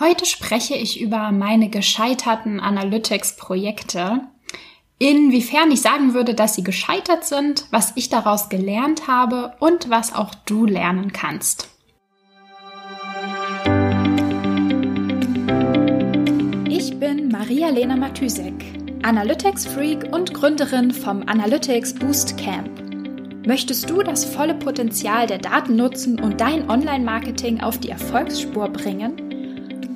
Heute spreche ich über meine gescheiterten Analytics-Projekte. Inwiefern ich sagen würde, dass sie gescheitert sind, was ich daraus gelernt habe und was auch du lernen kannst. Ich bin Maria-Lena Matysek, Analytics-Freak und Gründerin vom Analytics Boost Camp. Möchtest du das volle Potenzial der Daten nutzen und dein Online-Marketing auf die Erfolgsspur bringen?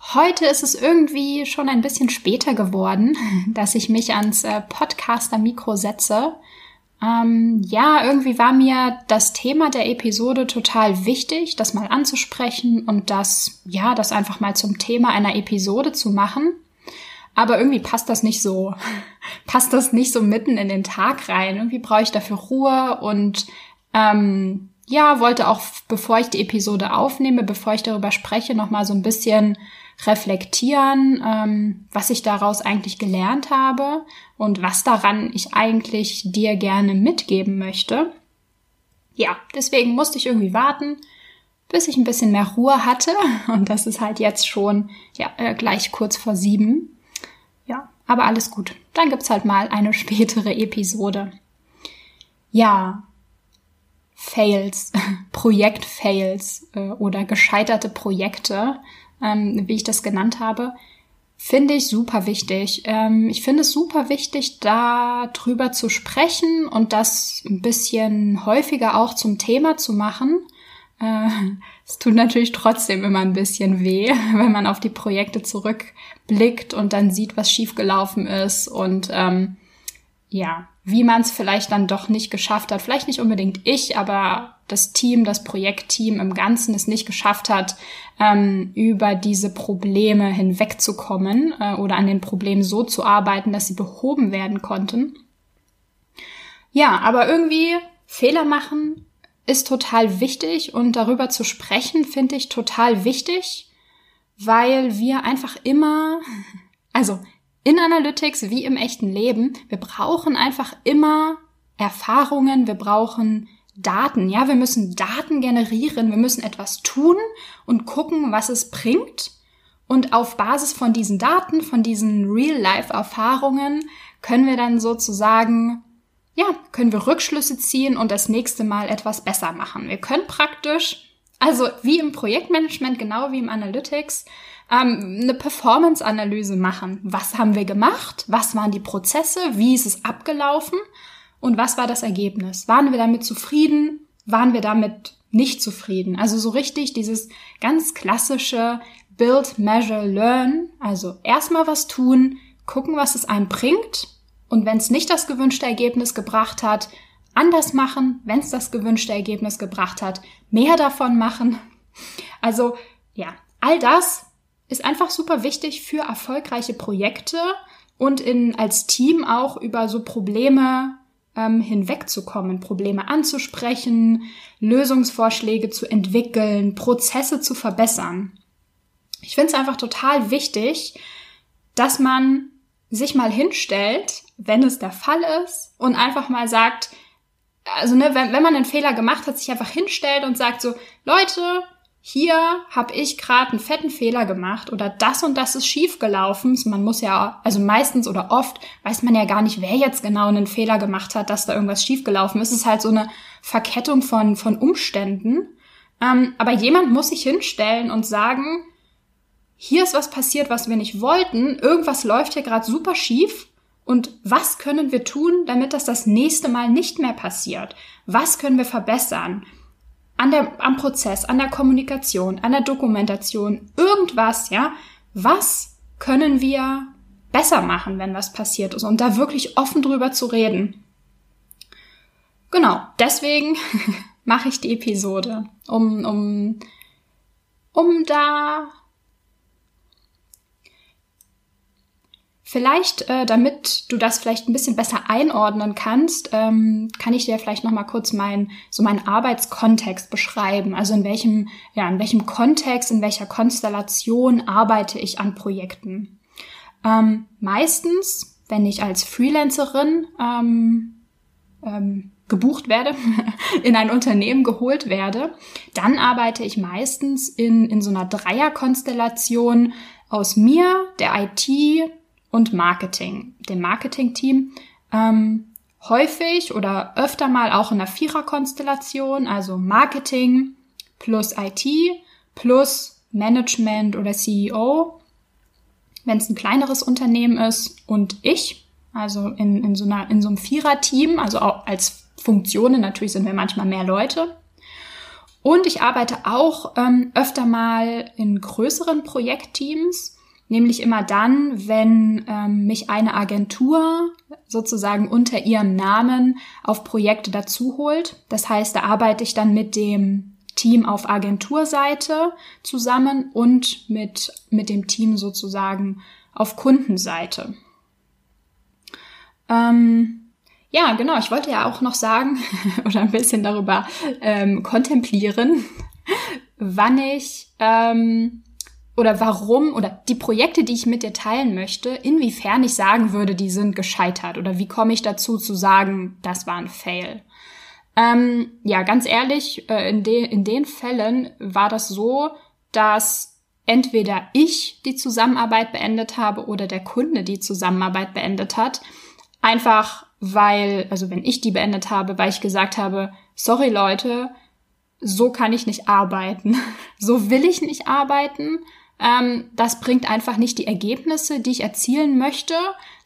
Heute ist es irgendwie schon ein bisschen später geworden, dass ich mich ans äh, Podcaster-Mikro setze. Ähm, ja, irgendwie war mir das Thema der Episode total wichtig, das mal anzusprechen und das, ja, das einfach mal zum Thema einer Episode zu machen. Aber irgendwie passt das nicht so, passt das nicht so mitten in den Tag rein. Irgendwie brauche ich dafür Ruhe und ähm, ja, wollte auch, bevor ich die Episode aufnehme, bevor ich darüber spreche, noch mal so ein bisschen reflektieren, ähm, was ich daraus eigentlich gelernt habe und was daran ich eigentlich dir gerne mitgeben möchte. Ja, deswegen musste ich irgendwie warten, bis ich ein bisschen mehr Ruhe hatte. Und das ist halt jetzt schon ja, äh, gleich kurz vor sieben. Ja, aber alles gut. Dann gibt's halt mal eine spätere Episode. Ja, Fails, Projekt-Fails äh, oder gescheiterte Projekte ähm, wie ich das genannt habe, finde ich super wichtig. Ähm, ich finde es super wichtig, da drüber zu sprechen und das ein bisschen häufiger auch zum Thema zu machen. Äh, es tut natürlich trotzdem immer ein bisschen weh, wenn man auf die Projekte zurückblickt und dann sieht, was schiefgelaufen ist und ähm, ja, wie man es vielleicht dann doch nicht geschafft hat. Vielleicht nicht unbedingt ich, aber das Team, das Projektteam im Ganzen es nicht geschafft hat, ähm, über diese Probleme hinwegzukommen äh, oder an den Problemen so zu arbeiten, dass sie behoben werden konnten. Ja, aber irgendwie Fehler machen ist total wichtig und darüber zu sprechen finde ich total wichtig, weil wir einfach immer, also in Analytics wie im echten Leben, wir brauchen einfach immer Erfahrungen, wir brauchen Daten. Ja, wir müssen Daten generieren, wir müssen etwas tun und gucken, was es bringt. Und auf Basis von diesen Daten, von diesen Real-Life-Erfahrungen können wir dann sozusagen, ja, können wir Rückschlüsse ziehen und das nächste Mal etwas besser machen. Wir können praktisch, also wie im Projektmanagement, genau wie im Analytics, ähm, eine Performance-Analyse machen. Was haben wir gemacht? Was waren die Prozesse? Wie ist es abgelaufen? Und was war das Ergebnis? Waren wir damit zufrieden? Waren wir damit nicht zufrieden? Also so richtig dieses ganz klassische Build, Measure, Learn. Also erstmal was tun, gucken, was es einem bringt. Und wenn es nicht das gewünschte Ergebnis gebracht hat, anders machen. Wenn es das gewünschte Ergebnis gebracht hat, mehr davon machen. Also ja, all das ist einfach super wichtig für erfolgreiche Projekte und in, als Team auch über so Probleme ähm, hinwegzukommen, Probleme anzusprechen, Lösungsvorschläge zu entwickeln, Prozesse zu verbessern. Ich finde es einfach total wichtig, dass man sich mal hinstellt, wenn es der Fall ist, und einfach mal sagt, also ne, wenn, wenn man einen Fehler gemacht hat, sich einfach hinstellt und sagt so, Leute, hier habe ich gerade einen fetten Fehler gemacht oder das und das ist schief gelaufen. Man muss ja, also meistens oder oft weiß man ja gar nicht, wer jetzt genau einen Fehler gemacht hat, dass da irgendwas schief gelaufen ist. Es ist halt so eine Verkettung von, von Umständen. Ähm, aber jemand muss sich hinstellen und sagen, hier ist was passiert, was wir nicht wollten. Irgendwas läuft hier gerade super schief. Und was können wir tun, damit das das nächste Mal nicht mehr passiert? Was können wir verbessern? An der, am Prozess, an der Kommunikation, an der Dokumentation, irgendwas, ja, was können wir besser machen, wenn was passiert ist und da wirklich offen drüber zu reden. Genau, deswegen mache ich die Episode, um, um, um da Vielleicht, äh, damit du das vielleicht ein bisschen besser einordnen kannst, ähm, kann ich dir vielleicht noch mal kurz mein so meinen Arbeitskontext beschreiben. Also in welchem ja in welchem Kontext, in welcher Konstellation arbeite ich an Projekten. Ähm, meistens, wenn ich als Freelancerin ähm, ähm, gebucht werde, in ein Unternehmen geholt werde, dann arbeite ich meistens in, in so einer Dreierkonstellation aus mir, der IT und Marketing, dem Marketing-Team. Ähm, häufig oder öfter mal auch in einer Viererkonstellation, also Marketing plus IT plus Management oder CEO, wenn es ein kleineres Unternehmen ist und ich, also in, in, so, einer, in so einem Vierer-Team, also auch als Funktionen, natürlich sind wir manchmal mehr Leute. Und ich arbeite auch ähm, öfter mal in größeren Projektteams, nämlich immer dann, wenn ähm, mich eine Agentur sozusagen unter ihrem Namen auf Projekte dazu holt. Das heißt, da arbeite ich dann mit dem Team auf Agenturseite zusammen und mit, mit dem Team sozusagen auf Kundenseite. Ähm, ja, genau. Ich wollte ja auch noch sagen oder ein bisschen darüber ähm, kontemplieren, wann ich ähm, oder warum oder die Projekte, die ich mit dir teilen möchte, inwiefern ich sagen würde, die sind gescheitert oder wie komme ich dazu zu sagen, das war ein Fail. Ähm, ja, ganz ehrlich, äh, in, de in den Fällen war das so, dass entweder ich die Zusammenarbeit beendet habe oder der Kunde die Zusammenarbeit beendet hat. Einfach weil, also wenn ich die beendet habe, weil ich gesagt habe, sorry Leute, so kann ich nicht arbeiten. so will ich nicht arbeiten. Ähm, das bringt einfach nicht die Ergebnisse, die ich erzielen möchte.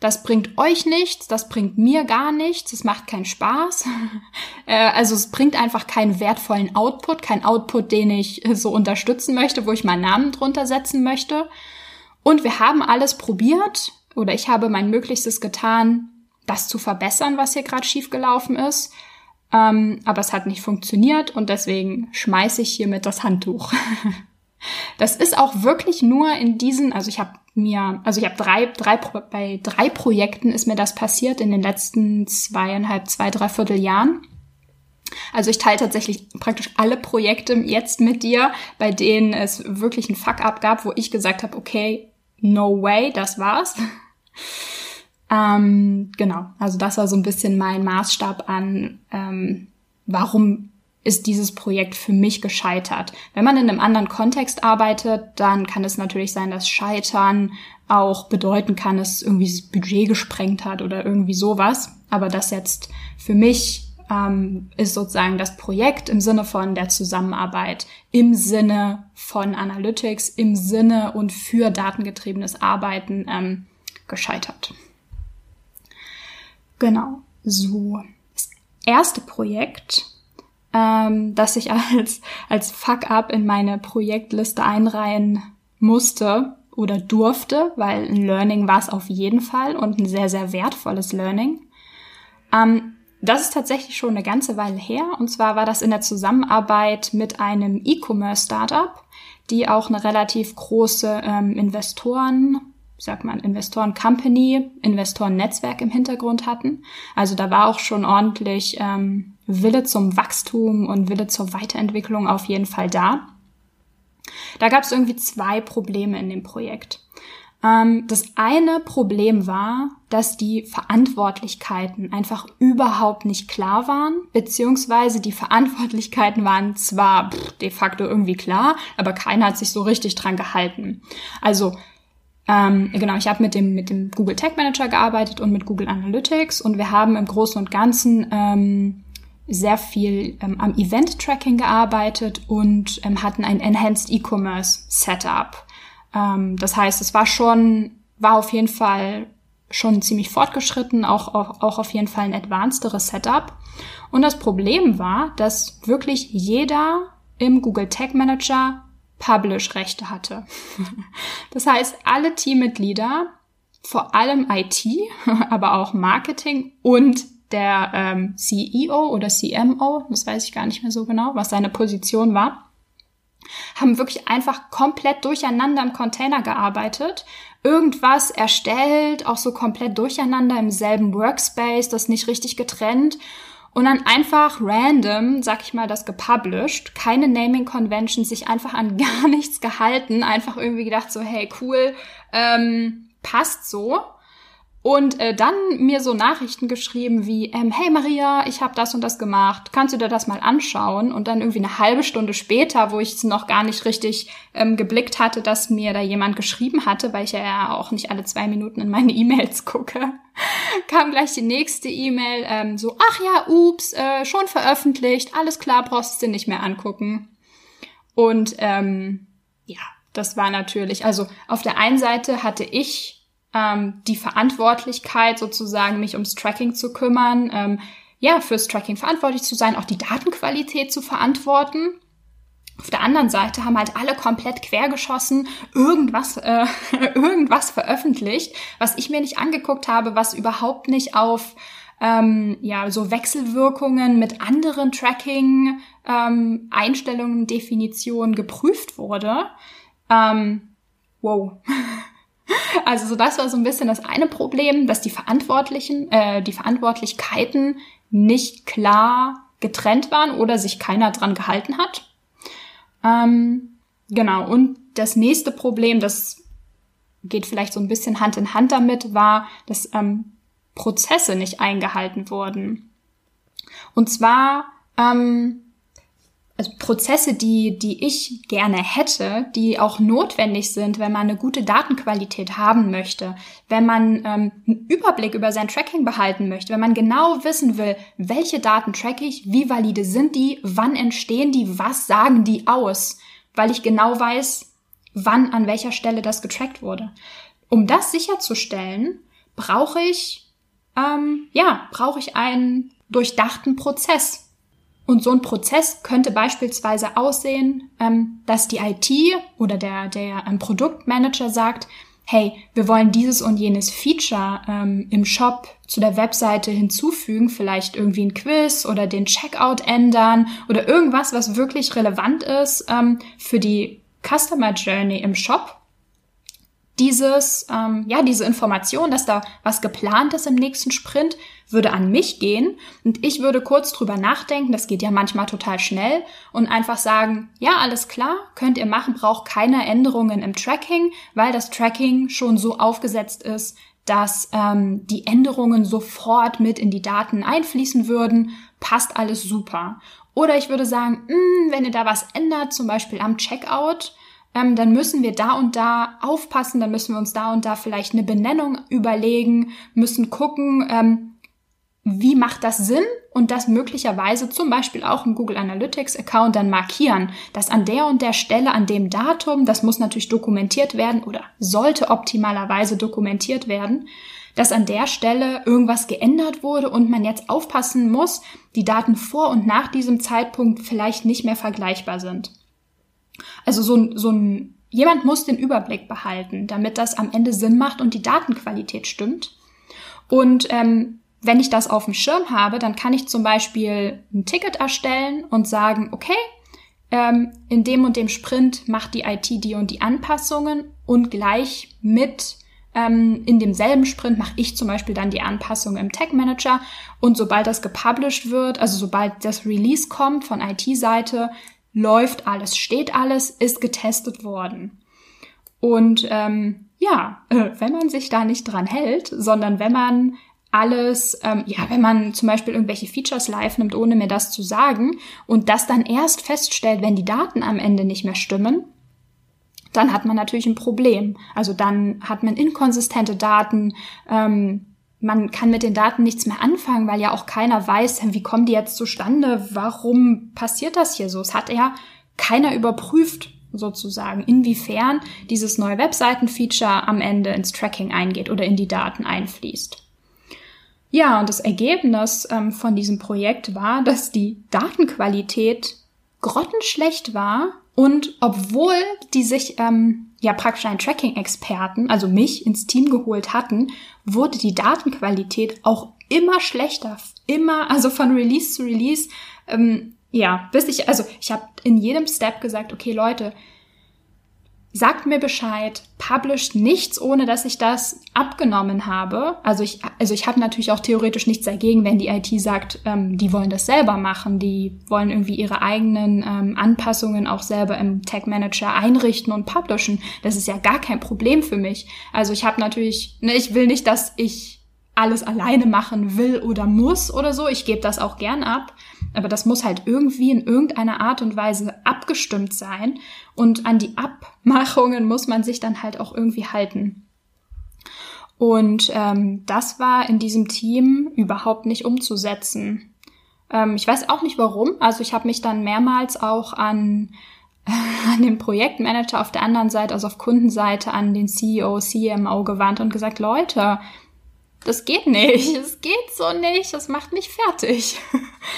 Das bringt euch nichts, das bringt mir gar nichts, es macht keinen Spaß. äh, also es bringt einfach keinen wertvollen Output, kein Output, den ich so unterstützen möchte, wo ich meinen Namen drunter setzen möchte. Und wir haben alles probiert oder ich habe mein Möglichstes getan, das zu verbessern, was hier gerade schiefgelaufen ist. Ähm, aber es hat nicht funktioniert und deswegen schmeiße ich hiermit das Handtuch. das ist auch wirklich nur in diesen, also ich habe mir, also ich habe drei, drei, bei drei Projekten ist mir das passiert in den letzten zweieinhalb, zwei, dreiviertel Jahren. Also ich teile tatsächlich praktisch alle Projekte jetzt mit dir, bei denen es wirklich ein Fuck-up gab, wo ich gesagt habe, okay, no way, das war's. Ähm, genau, also das war so ein bisschen mein Maßstab an, ähm, warum ist dieses Projekt für mich gescheitert. Wenn man in einem anderen Kontext arbeitet, dann kann es natürlich sein, dass Scheitern auch bedeuten kann, dass irgendwie das Budget gesprengt hat oder irgendwie sowas. Aber das jetzt für mich ähm, ist sozusagen das Projekt im Sinne von der Zusammenarbeit, im Sinne von Analytics, im Sinne und für datengetriebenes Arbeiten ähm, gescheitert. Genau, so. Das erste Projekt, ähm, das ich als, als Fuck-up in meine Projektliste einreihen musste oder durfte, weil ein Learning war es auf jeden Fall und ein sehr, sehr wertvolles Learning. Ähm, das ist tatsächlich schon eine ganze Weile her. Und zwar war das in der Zusammenarbeit mit einem E-Commerce-Startup, die auch eine relativ große ähm, Investoren sagt man, Investoren-Company, Investoren-Netzwerk im Hintergrund hatten. Also da war auch schon ordentlich ähm, Wille zum Wachstum und Wille zur Weiterentwicklung auf jeden Fall da. Da gab es irgendwie zwei Probleme in dem Projekt. Ähm, das eine Problem war, dass die Verantwortlichkeiten einfach überhaupt nicht klar waren, beziehungsweise die Verantwortlichkeiten waren zwar pff, de facto irgendwie klar, aber keiner hat sich so richtig dran gehalten. Also ähm, genau, ich habe mit dem, mit dem Google Tag Manager gearbeitet und mit Google Analytics und wir haben im Großen und Ganzen ähm, sehr viel ähm, am Event-Tracking gearbeitet und ähm, hatten ein Enhanced E-Commerce Setup. Ähm, das heißt, es war schon, war auf jeden Fall schon ziemlich fortgeschritten, auch, auch, auch auf jeden Fall ein advancederes Setup. Und das Problem war, dass wirklich jeder im Google Tag Manager Publish-Rechte hatte. Das heißt, alle Teammitglieder, vor allem IT, aber auch Marketing und der ähm, CEO oder CMO, das weiß ich gar nicht mehr so genau, was seine Position war, haben wirklich einfach komplett durcheinander im Container gearbeitet, irgendwas erstellt, auch so komplett durcheinander im selben Workspace, das nicht richtig getrennt und dann einfach random, sag ich mal, das gepublished, keine Naming Convention, sich einfach an gar nichts gehalten, einfach irgendwie gedacht so, hey, cool, ähm, passt so. Und äh, dann mir so Nachrichten geschrieben wie, ähm, hey Maria, ich habe das und das gemacht, kannst du dir das mal anschauen? Und dann irgendwie eine halbe Stunde später, wo ich es noch gar nicht richtig ähm, geblickt hatte, dass mir da jemand geschrieben hatte, weil ich ja auch nicht alle zwei Minuten in meine E-Mails gucke, kam gleich die nächste E-Mail, ähm, so, ach ja, ups, äh, schon veröffentlicht, alles klar, brauchst du nicht mehr angucken. Und ähm, ja, das war natürlich, also auf der einen Seite hatte ich ähm, die Verantwortlichkeit sozusagen, mich ums Tracking zu kümmern, ähm, ja, fürs Tracking verantwortlich zu sein, auch die Datenqualität zu verantworten. Auf der anderen Seite haben halt alle komplett quergeschossen, irgendwas, äh, irgendwas veröffentlicht, was ich mir nicht angeguckt habe, was überhaupt nicht auf ähm, ja so Wechselwirkungen mit anderen Tracking ähm, Einstellungen, Definitionen geprüft wurde. Ähm, wow. Also so das war so ein bisschen das eine Problem, dass die Verantwortlichen, äh, die Verantwortlichkeiten nicht klar getrennt waren oder sich keiner dran gehalten hat. Ähm, genau. Und das nächste Problem, das geht vielleicht so ein bisschen Hand in Hand damit, war, dass ähm, Prozesse nicht eingehalten wurden. Und zwar ähm, also Prozesse, die, die ich gerne hätte, die auch notwendig sind, wenn man eine gute Datenqualität haben möchte, wenn man ähm, einen Überblick über sein Tracking behalten möchte, wenn man genau wissen will, welche Daten track ich, wie valide sind die, wann entstehen die, was sagen die aus, weil ich genau weiß, wann an welcher Stelle das getrackt wurde. Um das sicherzustellen, brauche ich, ähm, ja, brauche ich einen durchdachten Prozess und so ein Prozess könnte beispielsweise aussehen, ähm, dass die IT oder der, der ähm, Produktmanager sagt, hey, wir wollen dieses und jenes Feature ähm, im Shop zu der Webseite hinzufügen, vielleicht irgendwie ein Quiz oder den Checkout ändern oder irgendwas, was wirklich relevant ist für die Customer Journey im Shop. Dieses, ähm, ja, diese Information, dass da was geplant ist im nächsten Sprint, würde an mich gehen und ich würde kurz drüber nachdenken, das geht ja manchmal total schnell und einfach sagen, ja, alles klar, könnt ihr machen, braucht keine Änderungen im Tracking, weil das Tracking schon so aufgesetzt ist, dass ähm, die Änderungen sofort mit in die Daten einfließen würden, passt alles super. Oder ich würde sagen, mh, hm, wenn ihr da was ändert, zum Beispiel am Checkout, ähm, dann müssen wir da und da aufpassen, dann müssen wir uns da und da vielleicht eine Benennung überlegen, müssen gucken, ähm, wie macht das Sinn und das möglicherweise zum Beispiel auch im Google Analytics Account dann markieren, dass an der und der Stelle, an dem Datum, das muss natürlich dokumentiert werden oder sollte optimalerweise dokumentiert werden, dass an der Stelle irgendwas geändert wurde und man jetzt aufpassen muss, die Daten vor und nach diesem Zeitpunkt vielleicht nicht mehr vergleichbar sind. Also so, ein so ein, jemand muss den Überblick behalten, damit das am Ende Sinn macht und die Datenqualität stimmt. Und ähm, wenn ich das auf dem Schirm habe, dann kann ich zum Beispiel ein Ticket erstellen und sagen, okay, ähm, in dem und dem Sprint macht die IT die und die Anpassungen und gleich mit ähm, in demselben Sprint mache ich zum Beispiel dann die Anpassungen im Tag Manager und sobald das gepublished wird, also sobald das Release kommt von IT-Seite, läuft alles, steht alles, ist getestet worden. Und ähm, ja, wenn man sich da nicht dran hält, sondern wenn man alles, ähm, ja, wenn man zum Beispiel irgendwelche Features live nimmt, ohne mir das zu sagen, und das dann erst feststellt, wenn die Daten am Ende nicht mehr stimmen, dann hat man natürlich ein Problem. Also dann hat man inkonsistente Daten, ähm, man kann mit den Daten nichts mehr anfangen, weil ja auch keiner weiß, wie kommen die jetzt zustande, warum passiert das hier so. Es hat ja keiner überprüft, sozusagen, inwiefern dieses neue Webseiten-Feature am Ende ins Tracking eingeht oder in die Daten einfließt. Ja, und das Ergebnis ähm, von diesem Projekt war, dass die Datenqualität grottenschlecht war und obwohl die sich ähm, ja praktisch einen Tracking-Experten, also mich, ins Team geholt hatten, wurde die Datenqualität auch immer schlechter. Immer, also von Release zu Release, ähm, ja, bis ich, also ich habe in jedem Step gesagt, okay Leute, sagt mir Bescheid, published nichts, ohne dass ich das abgenommen habe. Also ich, also ich habe natürlich auch theoretisch nichts dagegen, wenn die IT sagt, ähm, die wollen das selber machen, die wollen irgendwie ihre eigenen ähm, Anpassungen auch selber im Tag Manager einrichten und publishen. Das ist ja gar kein Problem für mich. Also ich habe natürlich, ne, ich will nicht, dass ich alles alleine machen will oder muss oder so. Ich gebe das auch gern ab. Aber das muss halt irgendwie in irgendeiner Art und Weise abgestimmt sein. Und an die Abmachungen muss man sich dann halt auch irgendwie halten. Und ähm, das war in diesem Team überhaupt nicht umzusetzen. Ähm, ich weiß auch nicht warum. Also ich habe mich dann mehrmals auch an, an den Projektmanager auf der anderen Seite, also auf Kundenseite, an den CEO, CMO gewandt und gesagt, Leute, das geht nicht, es geht so nicht, das macht mich fertig.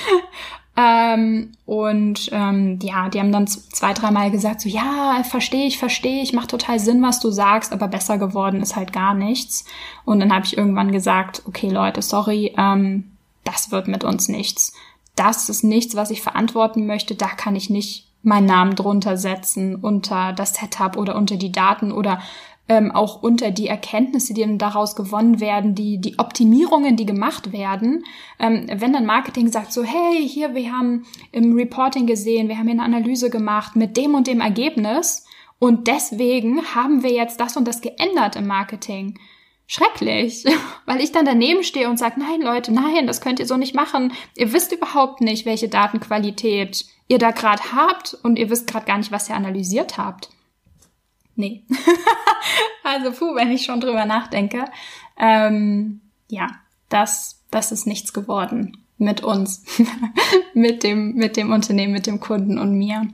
ähm, und ähm, ja, die haben dann zwei, dreimal gesagt, so ja, verstehe ich, verstehe ich, macht total Sinn, was du sagst, aber besser geworden ist halt gar nichts. Und dann habe ich irgendwann gesagt, okay Leute, sorry, ähm, das wird mit uns nichts. Das ist nichts, was ich verantworten möchte, da kann ich nicht meinen Namen drunter setzen unter das Setup oder unter die Daten oder ähm, auch unter die Erkenntnisse, die dann daraus gewonnen werden, die, die Optimierungen, die gemacht werden. Ähm, wenn dann Marketing sagt so, hey, hier, wir haben im Reporting gesehen, wir haben hier eine Analyse gemacht mit dem und dem Ergebnis und deswegen haben wir jetzt das und das geändert im Marketing. Schrecklich, weil ich dann daneben stehe und sage, nein Leute, nein, das könnt ihr so nicht machen. Ihr wisst überhaupt nicht, welche Datenqualität ihr da gerade habt und ihr wisst gerade gar nicht, was ihr analysiert habt. Nee. also puh, wenn ich schon drüber nachdenke. Ähm, ja, das, das ist nichts geworden mit uns, mit dem, mit dem Unternehmen, mit dem Kunden und mir.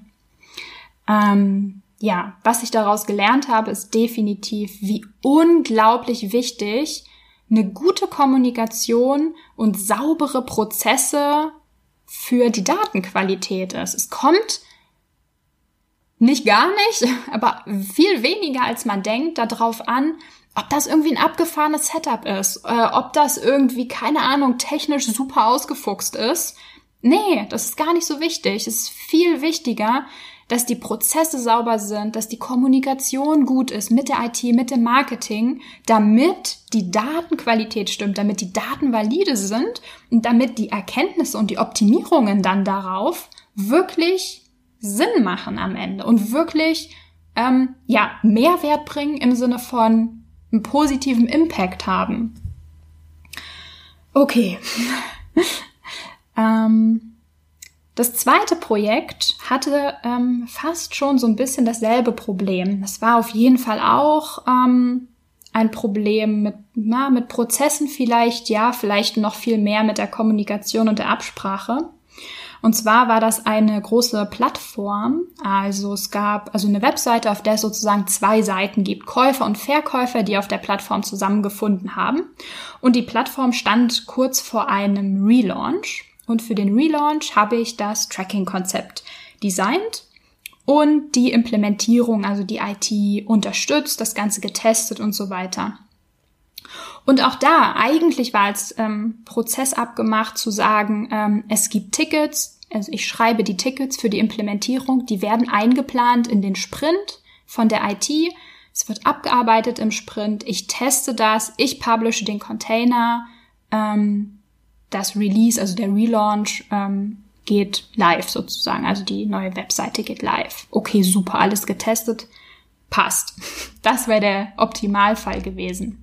Ähm, ja, was ich daraus gelernt habe, ist definitiv, wie unglaublich wichtig eine gute Kommunikation und saubere Prozesse für die Datenqualität ist. Es kommt nicht gar nicht, aber viel weniger als man denkt, darauf an, ob das irgendwie ein abgefahrenes Setup ist, äh, ob das irgendwie, keine Ahnung, technisch super ausgefuchst ist. Nee, das ist gar nicht so wichtig. Es ist viel wichtiger, dass die Prozesse sauber sind, dass die Kommunikation gut ist mit der IT, mit dem Marketing, damit die Datenqualität stimmt, damit die Daten valide sind und damit die Erkenntnisse und die Optimierungen dann darauf wirklich Sinn machen am Ende und wirklich ähm, ja Mehrwert bringen im Sinne von einen positiven Impact haben. Okay. ähm, das zweite Projekt hatte ähm, fast schon so ein bisschen dasselbe Problem. Das war auf jeden Fall auch ähm, ein Problem mit, na, mit Prozessen vielleicht, ja, vielleicht noch viel mehr mit der Kommunikation und der Absprache. Und zwar war das eine große Plattform. Also es gab also eine Webseite, auf der es sozusagen zwei Seiten gibt. Käufer und Verkäufer, die auf der Plattform zusammengefunden haben. Und die Plattform stand kurz vor einem Relaunch. Und für den Relaunch habe ich das Tracking-Konzept designt und die Implementierung, also die IT unterstützt, das Ganze getestet und so weiter. Und auch da, eigentlich war als ähm, Prozess abgemacht zu sagen, ähm, es gibt Tickets, also ich schreibe die Tickets für die Implementierung, die werden eingeplant in den Sprint von der IT. Es wird abgearbeitet im Sprint. Ich teste das, ich publishe den Container, ähm, das Release, also der Relaunch ähm, geht live sozusagen. Also die neue Webseite geht live. Okay, super, alles getestet, passt. Das wäre der Optimalfall gewesen.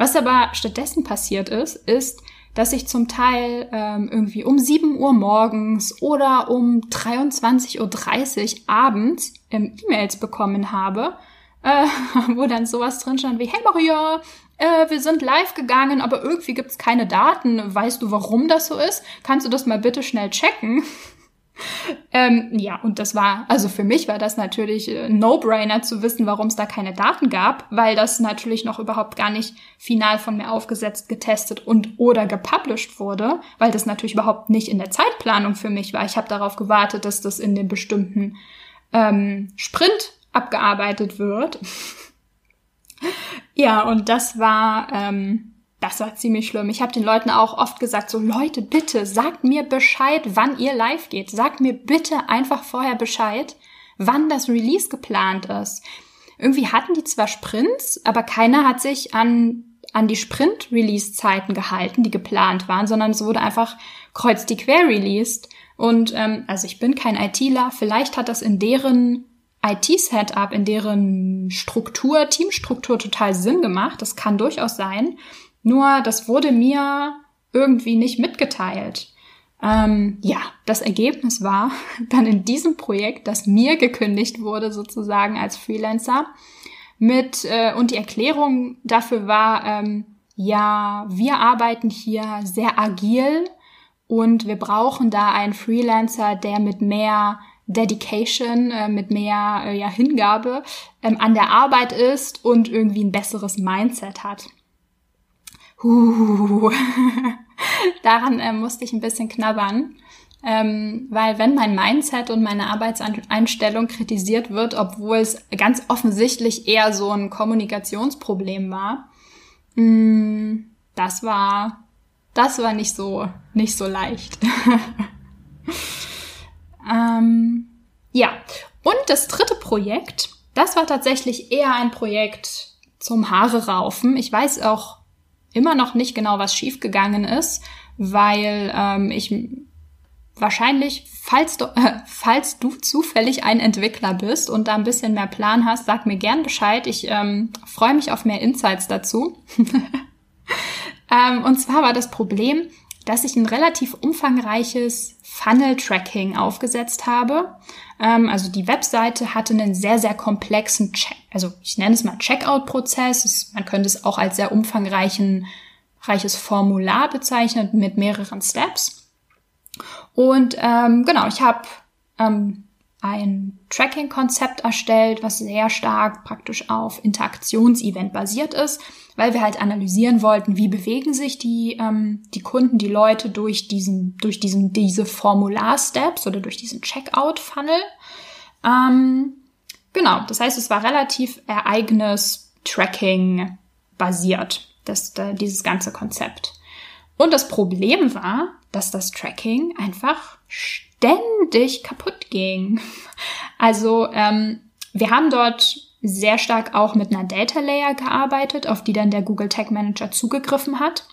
Was aber stattdessen passiert ist, ist, dass ich zum Teil ähm, irgendwie um 7 Uhr morgens oder um 23.30 Uhr abends ähm, E-Mails bekommen habe, äh, wo dann sowas drin stand wie, hey Maria, äh, wir sind live gegangen, aber irgendwie gibt's keine Daten. Weißt du, warum das so ist? Kannst du das mal bitte schnell checken? Ähm, ja, und das war, also für mich war das natürlich ein No-Brainer zu wissen, warum es da keine Daten gab, weil das natürlich noch überhaupt gar nicht final von mir aufgesetzt, getestet und oder gepublished wurde, weil das natürlich überhaupt nicht in der Zeitplanung für mich war. Ich habe darauf gewartet, dass das in dem bestimmten ähm, Sprint abgearbeitet wird. ja, und das war ähm, das war ziemlich schlimm. Ich habe den Leuten auch oft gesagt, so Leute, bitte sagt mir Bescheid, wann ihr live geht. Sagt mir bitte einfach vorher Bescheid, wann das Release geplant ist. Irgendwie hatten die zwar Sprints, aber keiner hat sich an an die Sprint-Release-Zeiten gehalten, die geplant waren, sondern es wurde einfach kreuz die quer released. Und ähm, also ich bin kein ITler, vielleicht hat das in deren IT-Setup, in deren Struktur, Teamstruktur total Sinn gemacht. Das kann durchaus sein. Nur das wurde mir irgendwie nicht mitgeteilt. Ähm, ja, das Ergebnis war dann in diesem Projekt, das mir gekündigt wurde, sozusagen als Freelancer, mit äh, und die Erklärung dafür war, ähm, ja, wir arbeiten hier sehr agil und wir brauchen da einen Freelancer, der mit mehr Dedication, äh, mit mehr äh, ja, Hingabe ähm, an der Arbeit ist und irgendwie ein besseres Mindset hat. Huh. Daran äh, musste ich ein bisschen knabbern. Ähm, weil wenn mein Mindset und meine Arbeitseinstellung kritisiert wird, obwohl es ganz offensichtlich eher so ein Kommunikationsproblem war, mh, mm, das war, das war nicht so, nicht so leicht. ähm, ja, und das dritte Projekt, das war tatsächlich eher ein Projekt zum Haare raufen. Ich weiß auch immer noch nicht genau, was schiefgegangen ist, weil ähm, ich wahrscheinlich, falls du, äh, falls du zufällig ein Entwickler bist und da ein bisschen mehr Plan hast, sag mir gern Bescheid. Ich ähm, freue mich auf mehr Insights dazu. ähm, und zwar war das Problem, dass ich ein relativ umfangreiches Funnel-Tracking aufgesetzt habe. Ähm, also die Webseite hatte einen sehr, sehr komplexen Check, also ich nenne es mal Checkout-Prozess. Man könnte es auch als sehr umfangreichen reiches Formular bezeichnen mit mehreren Steps. Und ähm, genau, ich habe ähm, ein Tracking-Konzept erstellt, was sehr stark praktisch auf Interaktionsevent basiert ist, weil wir halt analysieren wollten, wie bewegen sich die, ähm, die Kunden, die Leute durch diesen, durch diesen, diese Formular-Steps oder durch diesen Checkout-Funnel. Ähm, genau, das heißt, es war relativ Ereignis-Tracking basiert, das, äh, dieses ganze Konzept. Und das Problem war, dass das Tracking einfach ständig kaputt ging. Also ähm, wir haben dort sehr stark auch mit einer Data Layer gearbeitet, auf die dann der Google Tag Manager zugegriffen hat.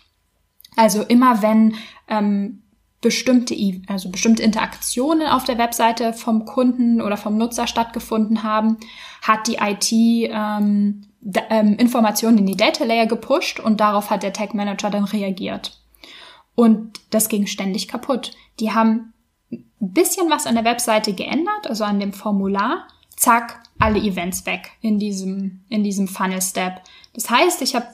Also immer wenn ähm, bestimmte, also bestimmte Interaktionen auf der Webseite vom Kunden oder vom Nutzer stattgefunden haben, hat die IT ähm, ähm, Informationen in die Data Layer gepusht und darauf hat der Tag Manager dann reagiert. Und das ging ständig kaputt. Die haben ein bisschen was an der Webseite geändert, also an dem Formular. Zack, alle Events weg in diesem, in diesem Funnel Step. Das heißt, ich habe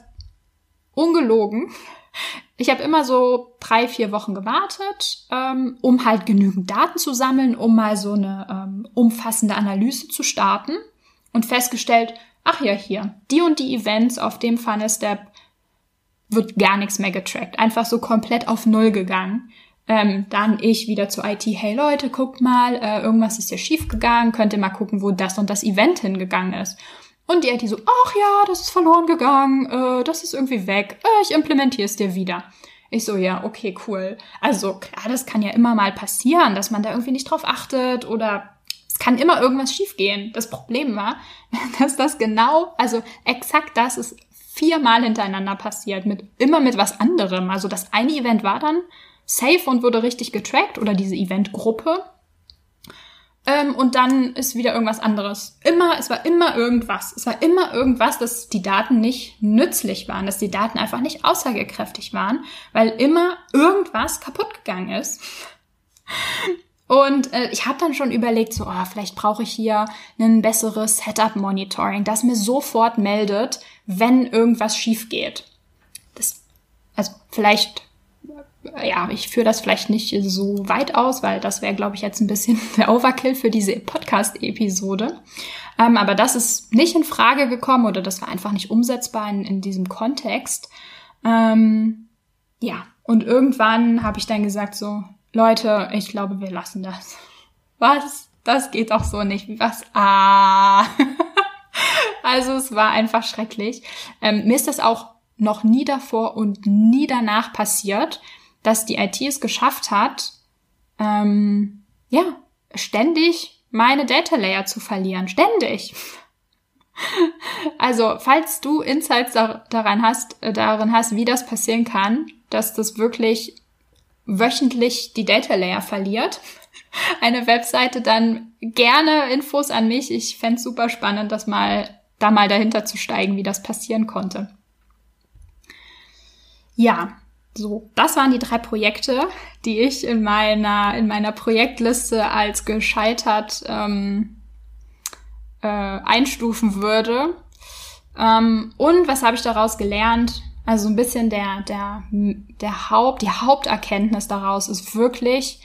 ungelogen, ich habe immer so drei, vier Wochen gewartet, ähm, um halt genügend Daten zu sammeln, um mal so eine ähm, umfassende Analyse zu starten und festgestellt, ach ja, hier, die und die Events auf dem Funnel Step wird gar nichts mehr getrackt. Einfach so komplett auf Null gegangen. Ähm, dann ich wieder zu IT, hey Leute, guckt mal, äh, irgendwas ist hier schief gegangen, könnt ihr mal gucken, wo das und das Event hingegangen ist. Und die IT so, ach ja, das ist verloren gegangen, äh, das ist irgendwie weg, äh, ich implementiere es dir wieder. Ich so, ja, okay, cool. Also klar, das kann ja immer mal passieren, dass man da irgendwie nicht drauf achtet oder es kann immer irgendwas schiefgehen. Das Problem war, dass das genau, also exakt das ist viermal hintereinander passiert, mit immer mit was anderem. Also das eine Event war dann safe und wurde richtig getrackt oder diese Eventgruppe. Ähm, und dann ist wieder irgendwas anderes. Immer, es war immer irgendwas. Es war immer irgendwas, dass die Daten nicht nützlich waren, dass die Daten einfach nicht aussagekräftig waren, weil immer irgendwas kaputt gegangen ist. Und äh, ich habe dann schon überlegt, so, oh, vielleicht brauche ich hier ein besseres Setup-Monitoring, das mir sofort meldet, wenn irgendwas schief geht. Das, also vielleicht, äh, ja, ich führe das vielleicht nicht so weit aus, weil das wäre, glaube ich, jetzt ein bisschen der Overkill für diese Podcast-Episode. Ähm, aber das ist nicht in Frage gekommen oder das war einfach nicht umsetzbar in, in diesem Kontext. Ähm, ja, und irgendwann habe ich dann gesagt, so, Leute, ich glaube, wir lassen das. Was? Das geht doch so nicht. Was? Ah. also es war einfach schrecklich. Ähm, mir ist das auch noch nie davor und nie danach passiert, dass die IT es geschafft hat, ähm, ja, ständig meine Data Layer zu verlieren. Ständig. Also, falls du Insights daran hast, äh, darin hast, wie das passieren kann, dass das wirklich wöchentlich die Data Layer verliert, eine Webseite, dann gerne Infos an mich. Ich fände super spannend, das mal, da mal dahinter zu steigen, wie das passieren konnte. Ja, so, das waren die drei Projekte, die ich in meiner, in meiner Projektliste als gescheitert ähm, äh, einstufen würde. Ähm, und was habe ich daraus gelernt? Also ein bisschen der, der, der Haupt, die Haupterkenntnis daraus ist wirklich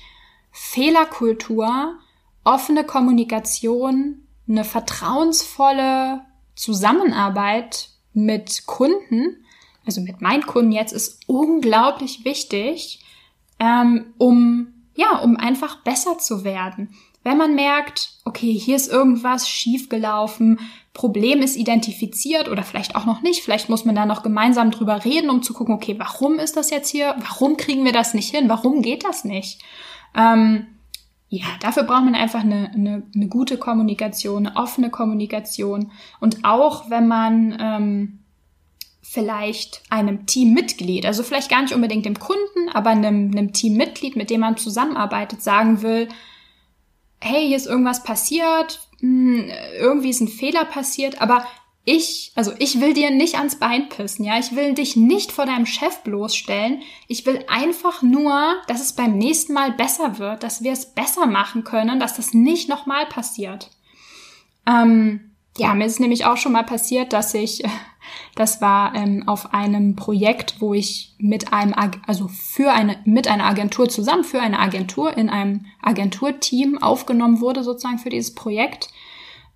Fehlerkultur, offene Kommunikation, eine vertrauensvolle Zusammenarbeit mit Kunden, also mit meinen Kunden jetzt, ist unglaublich wichtig, ähm, um ja, um einfach besser zu werden. Wenn man merkt, okay, hier ist irgendwas schiefgelaufen, Problem ist identifiziert oder vielleicht auch noch nicht, vielleicht muss man da noch gemeinsam drüber reden, um zu gucken, okay, warum ist das jetzt hier? Warum kriegen wir das nicht hin? Warum geht das nicht? Ähm, ja, dafür braucht man einfach eine, eine, eine gute Kommunikation, eine offene Kommunikation. Und auch wenn man ähm, vielleicht einem Teammitglied, also vielleicht gar nicht unbedingt dem Kunden, aber einem, einem Teammitglied, mit dem man zusammenarbeitet, sagen will, hey, hier ist irgendwas passiert, hm, irgendwie ist ein Fehler passiert, aber ich, also ich will dir nicht ans Bein pissen, ja, ich will dich nicht vor deinem Chef bloßstellen. Ich will einfach nur, dass es beim nächsten Mal besser wird, dass wir es besser machen können, dass das nicht nochmal passiert. Ähm, ja, mir ist nämlich auch schon mal passiert, dass ich, das war ähm, auf einem Projekt, wo ich mit einem, also für eine, mit einer Agentur zusammen, für eine Agentur in einem Agenturteam aufgenommen wurde, sozusagen für dieses Projekt.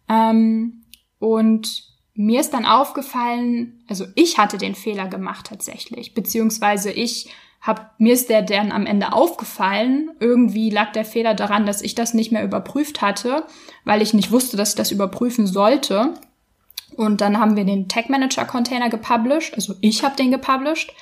Ähm, und mir ist dann aufgefallen, also ich hatte den Fehler gemacht tatsächlich, beziehungsweise ich hab, mir ist der dann am Ende aufgefallen. Irgendwie lag der Fehler daran, dass ich das nicht mehr überprüft hatte, weil ich nicht wusste, dass ich das überprüfen sollte. Und dann haben wir den Tag Manager Container gepublished, also ich habe den gepublished.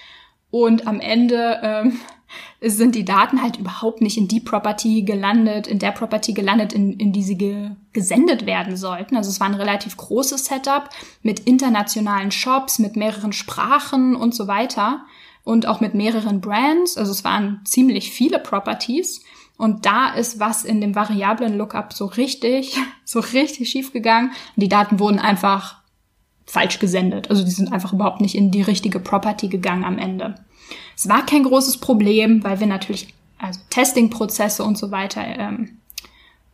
Und am Ende ähm, sind die Daten halt überhaupt nicht in die Property gelandet, in der Property gelandet, in, in die sie ge gesendet werden sollten. Also es war ein relativ großes Setup mit internationalen Shops, mit mehreren Sprachen und so weiter und auch mit mehreren Brands. Also es waren ziemlich viele Properties. Und da ist was in dem variablen Lookup so richtig, so richtig schief gegangen. Und die Daten wurden einfach falsch gesendet. Also die sind einfach überhaupt nicht in die richtige Property gegangen am Ende. Es war kein großes Problem, weil wir natürlich also Testing-Prozesse und so weiter ähm,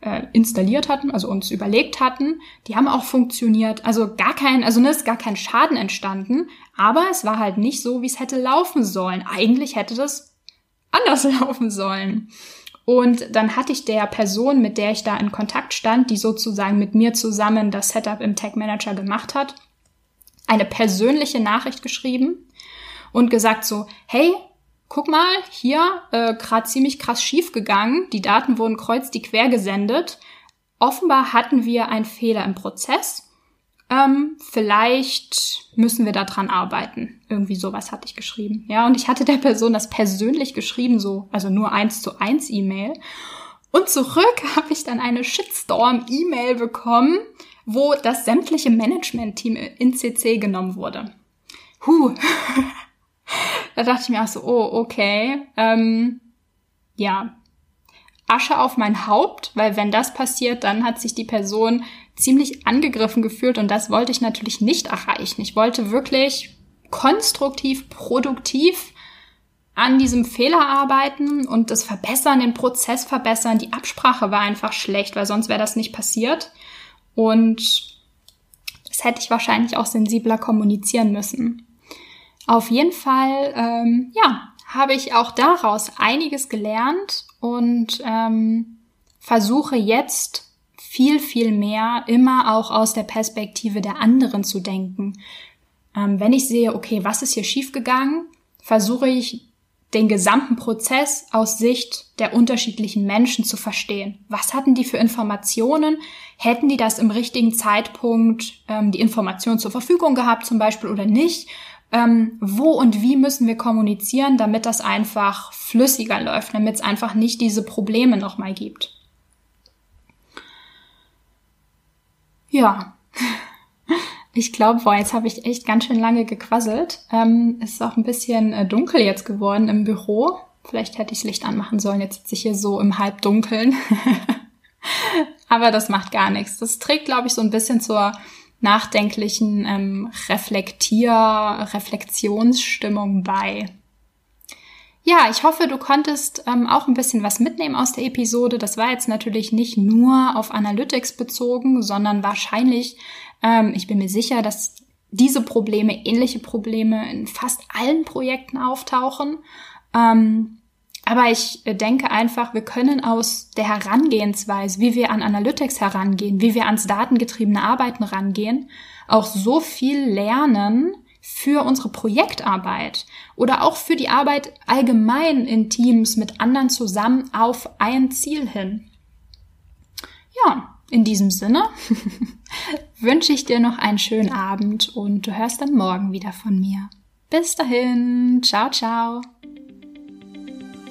äh, installiert hatten, also uns überlegt hatten. Die haben auch funktioniert. Also gar kein, also ne, ist gar kein Schaden entstanden, aber es war halt nicht so, wie es hätte laufen sollen. Eigentlich hätte das anders laufen sollen. Und dann hatte ich der Person, mit der ich da in Kontakt stand, die sozusagen mit mir zusammen das Setup im Tag Manager gemacht hat, eine persönliche Nachricht geschrieben und gesagt so, hey, guck mal, hier äh, gerade ziemlich krass schief gegangen, die Daten wurden kreuz die quer gesendet. Offenbar hatten wir einen Fehler im Prozess. Ähm, vielleicht müssen wir daran arbeiten. Irgendwie sowas hatte ich geschrieben. Ja, und ich hatte der Person das persönlich geschrieben, so, also nur eins zu eins E-Mail. Und zurück habe ich dann eine Shitstorm-E-Mail bekommen, wo das sämtliche Management-Team in CC genommen wurde. Huh. da dachte ich mir auch so, oh, okay. Ähm, ja, Asche auf mein Haupt, weil wenn das passiert, dann hat sich die Person ziemlich angegriffen gefühlt und das wollte ich natürlich nicht erreichen. Ich wollte wirklich konstruktiv, produktiv an diesem Fehler arbeiten und das verbessern, den Prozess verbessern. Die Absprache war einfach schlecht, weil sonst wäre das nicht passiert. Und das hätte ich wahrscheinlich auch sensibler kommunizieren müssen. Auf jeden Fall, ähm, ja, habe ich auch daraus einiges gelernt und ähm, versuche jetzt viel, viel mehr immer auch aus der Perspektive der anderen zu denken. Ähm, wenn ich sehe, okay, was ist hier schiefgegangen, versuche ich den gesamten Prozess aus Sicht der unterschiedlichen Menschen zu verstehen. Was hatten die für Informationen? Hätten die das im richtigen Zeitpunkt ähm, die Information zur Verfügung gehabt zum Beispiel oder nicht? Ähm, wo und wie müssen wir kommunizieren, damit das einfach flüssiger läuft, damit es einfach nicht diese Probleme nochmal gibt. Ja, ich glaube, boah, jetzt habe ich echt ganz schön lange gequasselt. Ähm, es ist auch ein bisschen äh, dunkel jetzt geworden im Büro. Vielleicht hätte ich Licht anmachen sollen. Jetzt sitze ich hier so im Halbdunkeln. Aber das macht gar nichts. Das trägt, glaube ich, so ein bisschen zur nachdenklichen ähm, Reflektier-, Reflexionsstimmung bei. Ja, ich hoffe, du konntest ähm, auch ein bisschen was mitnehmen aus der Episode. Das war jetzt natürlich nicht nur auf Analytics bezogen, sondern wahrscheinlich, ähm, ich bin mir sicher, dass diese Probleme, ähnliche Probleme in fast allen Projekten auftauchen. Ähm, aber ich denke einfach, wir können aus der Herangehensweise, wie wir an Analytics herangehen, wie wir ans datengetriebene Arbeiten rangehen, auch so viel lernen, für unsere Projektarbeit oder auch für die Arbeit allgemein in Teams mit anderen zusammen auf ein Ziel hin. Ja, in diesem Sinne wünsche ich dir noch einen schönen Abend und du hörst dann morgen wieder von mir. Bis dahin, ciao, ciao.